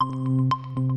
Música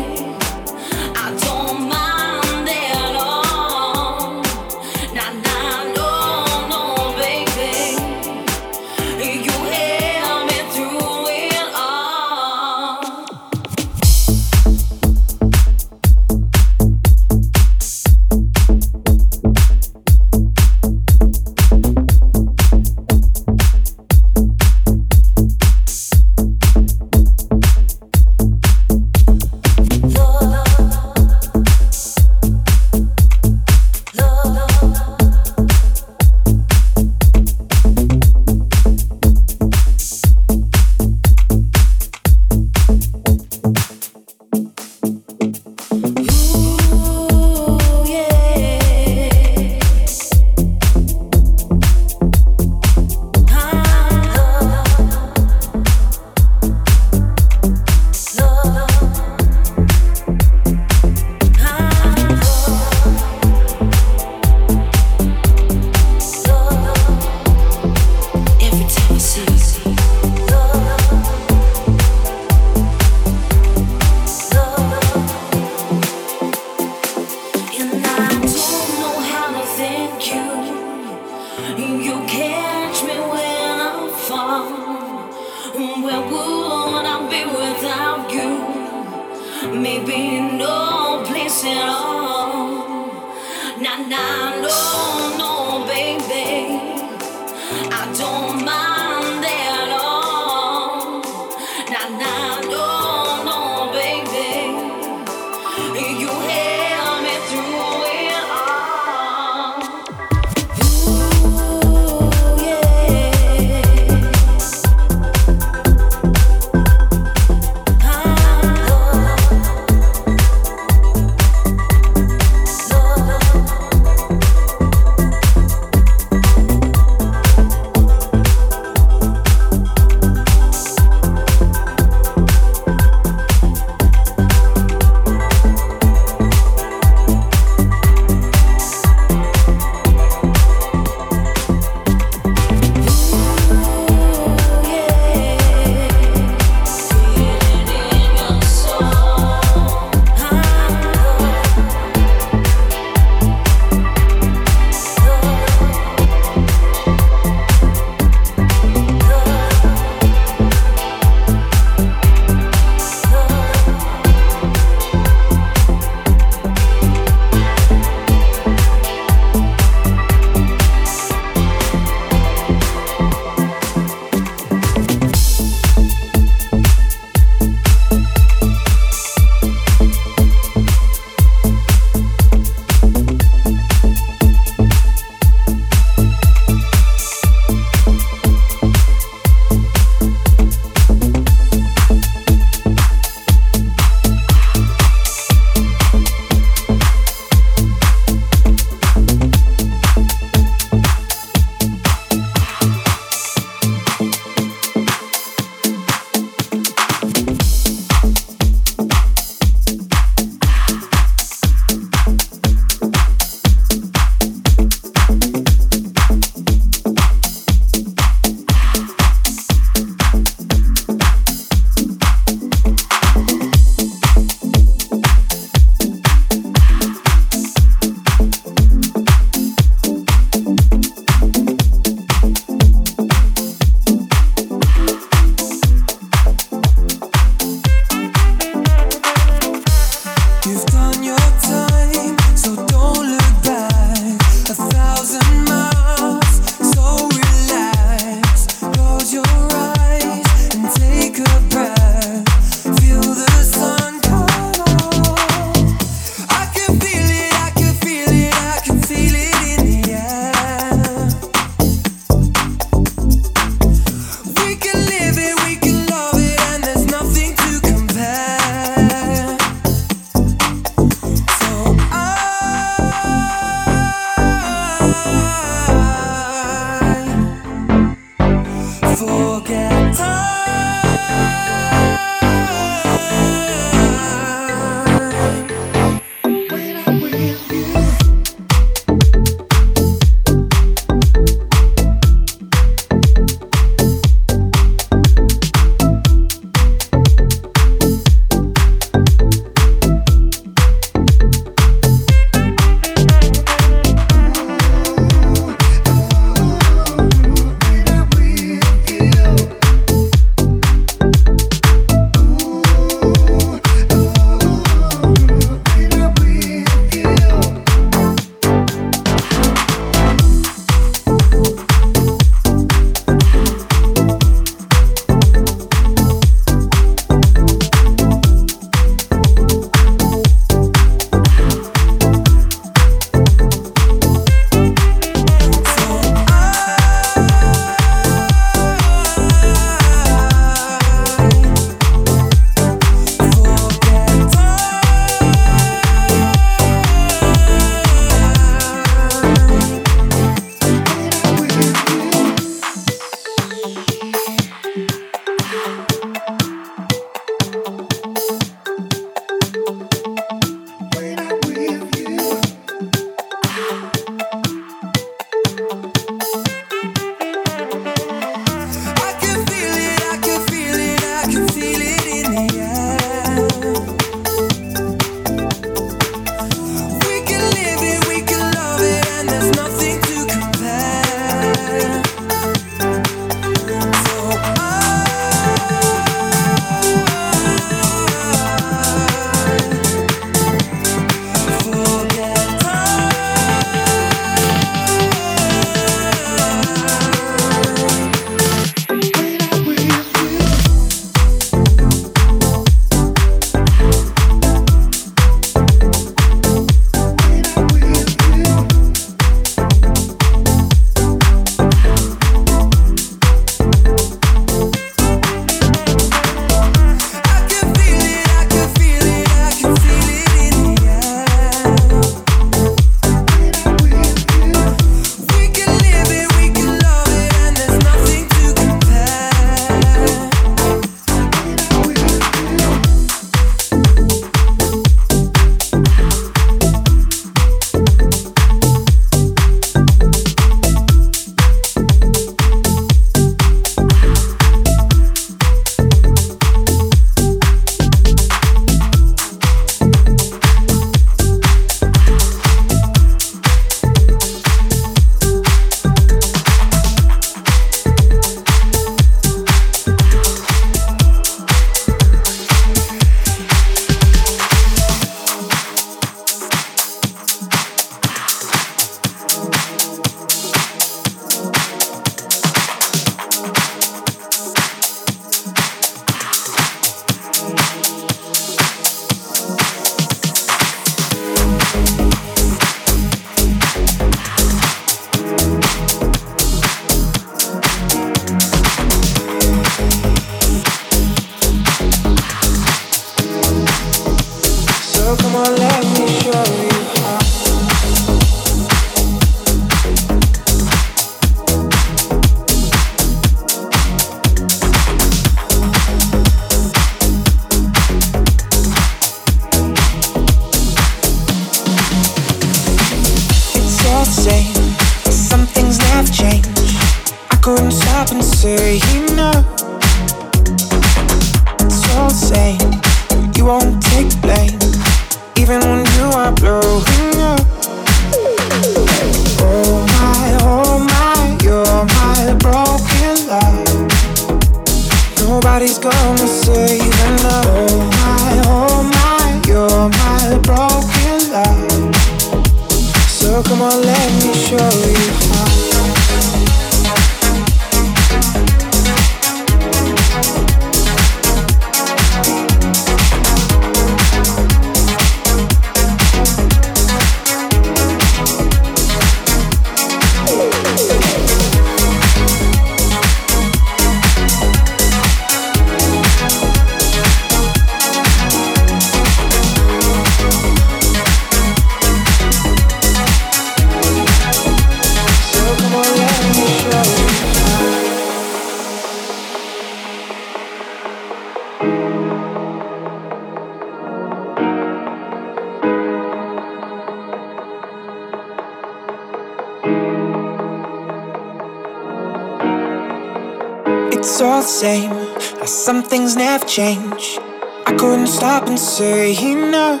change. I couldn't stop and say no.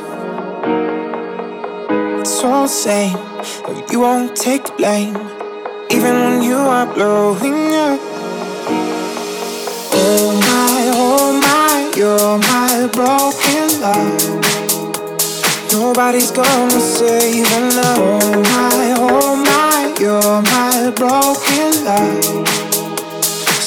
It's all the same. uh, You won't take the blame, even when you are blowing up. Oh my, oh my, you're my broken love. Nobody's gonna save enough. Oh my, oh my, you're my broken love.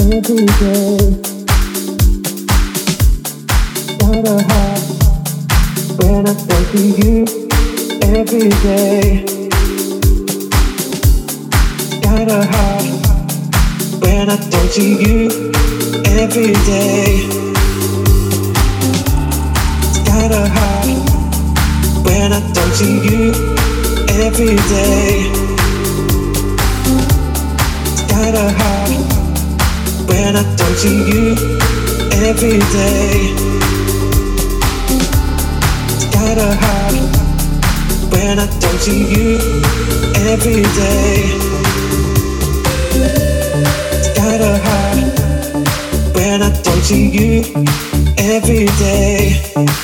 every day. When I think of you every day. Got a high when I think of you every day. When I think of you every day when I talk to you every day. It's kinda hard when I talk to you every day. It's kinda hard when I talk to you every day.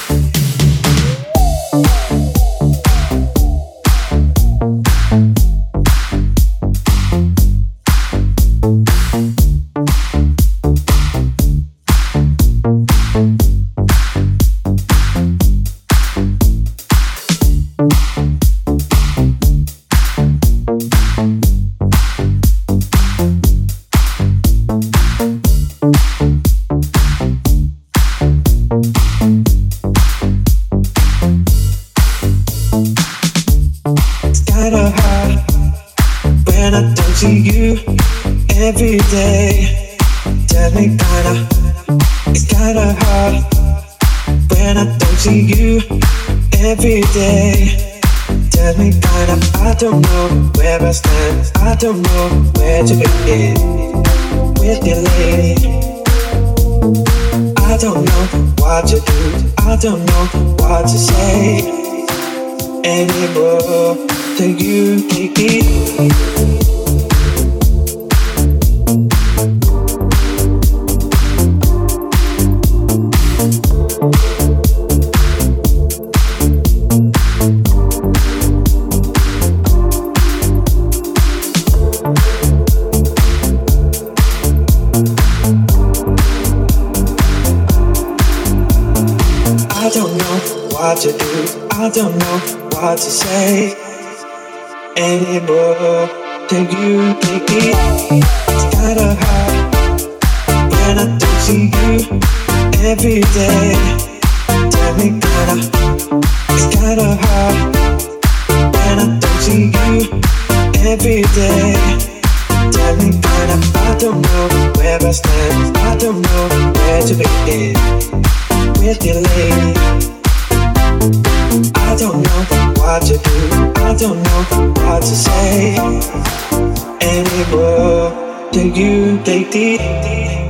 I don't know where I stand. I don't know where to begin with lady. I don't know what to do. I don't know what to say anymore. Do you take the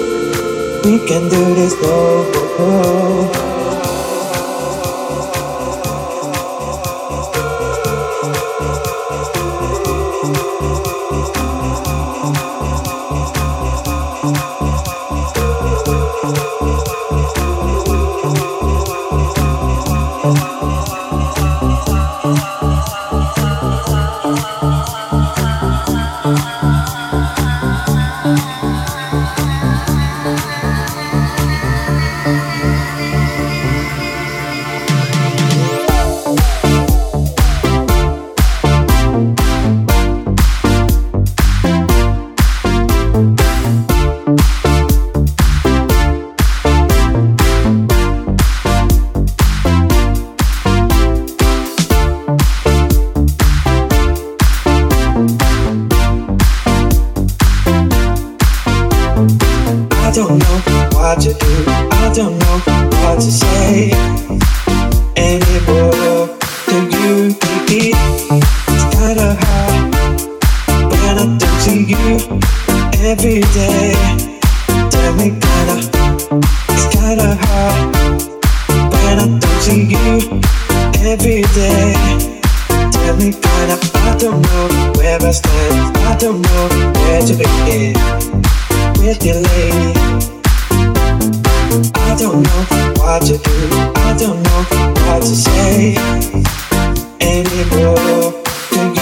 We can do this more.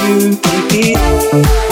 you, baby.